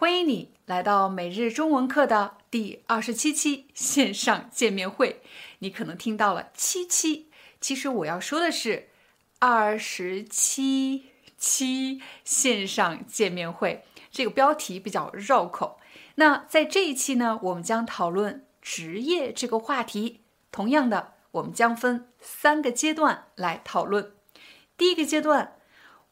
欢迎你来到每日中文课的第二十七期线上见面会。你可能听到了七期，其实我要说的是二十七期线上见面会。这个标题比较绕口。那在这一期呢，我们将讨论职业这个话题。同样的，我们将分三个阶段来讨论。第一个阶段，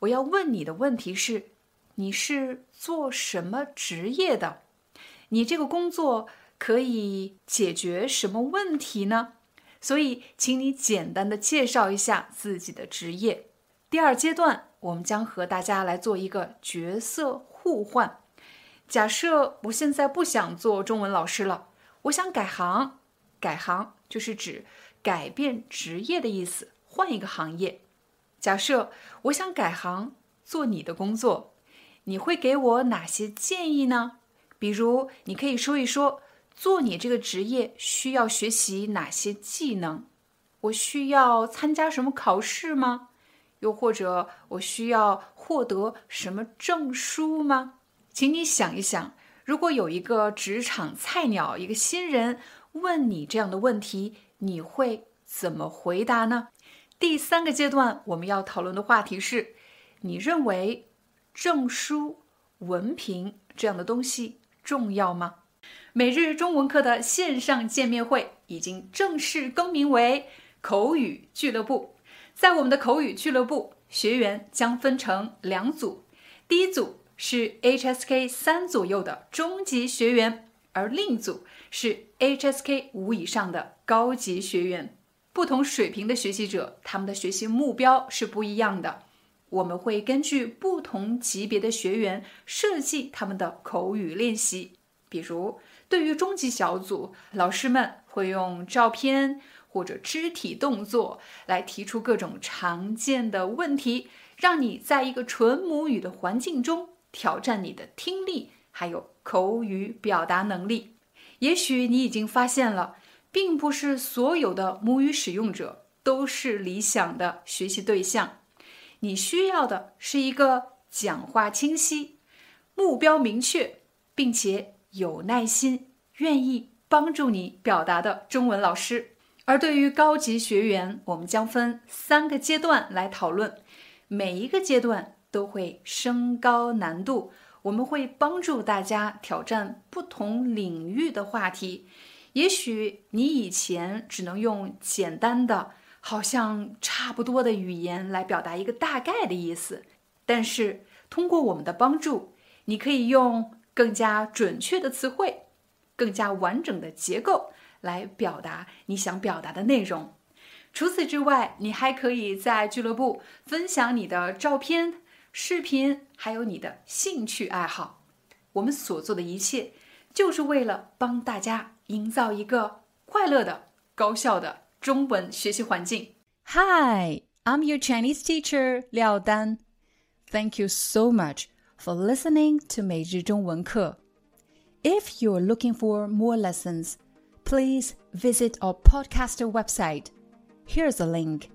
我要问你的问题是。你是做什么职业的？你这个工作可以解决什么问题呢？所以，请你简单的介绍一下自己的职业。第二阶段，我们将和大家来做一个角色互换。假设我现在不想做中文老师了，我想改行。改行就是指改变职业的意思，换一个行业。假设我想改行做你的工作。你会给我哪些建议呢？比如，你可以说一说，做你这个职业需要学习哪些技能？我需要参加什么考试吗？又或者，我需要获得什么证书吗？请你想一想，如果有一个职场菜鸟、一个新人问你这样的问题，你会怎么回答呢？第三个阶段，我们要讨论的话题是：你认为？证书、文凭这样的东西重要吗？每日中文课的线上见面会已经正式更名为口语俱乐部。在我们的口语俱乐部，学员将分成两组，第一组是 HSK 三左右的中级学员，而另一组是 HSK 五以上的高级学员。不同水平的学习者，他们的学习目标是不一样的。我们会根据不同级别的学员设计他们的口语练习。比如，对于中级小组，老师们会用照片或者肢体动作来提出各种常见的问题，让你在一个纯母语的环境中挑战你的听力还有口语表达能力。也许你已经发现了，并不是所有的母语使用者都是理想的学习对象。你需要的是一个讲话清晰、目标明确，并且有耐心、愿意帮助你表达的中文老师。而对于高级学员，我们将分三个阶段来讨论，每一个阶段都会升高难度。我们会帮助大家挑战不同领域的话题。也许你以前只能用简单的。好像差不多的语言来表达一个大概的意思，但是通过我们的帮助，你可以用更加准确的词汇、更加完整的结构来表达你想表达的内容。除此之外，你还可以在俱乐部分享你的照片、视频，还有你的兴趣爱好。我们所做的一切，就是为了帮大家营造一个快乐的、高效的。中文学习环境。Hi, I'm your Chinese teacher Liao Dan. Thank you so much for listening to 每日中文课. If you're looking for more lessons, please visit our podcaster website. Here's a link: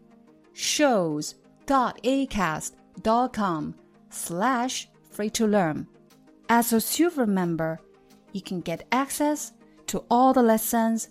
shows.acast.com slash free to learn. As a silver member, you can get access to all the lessons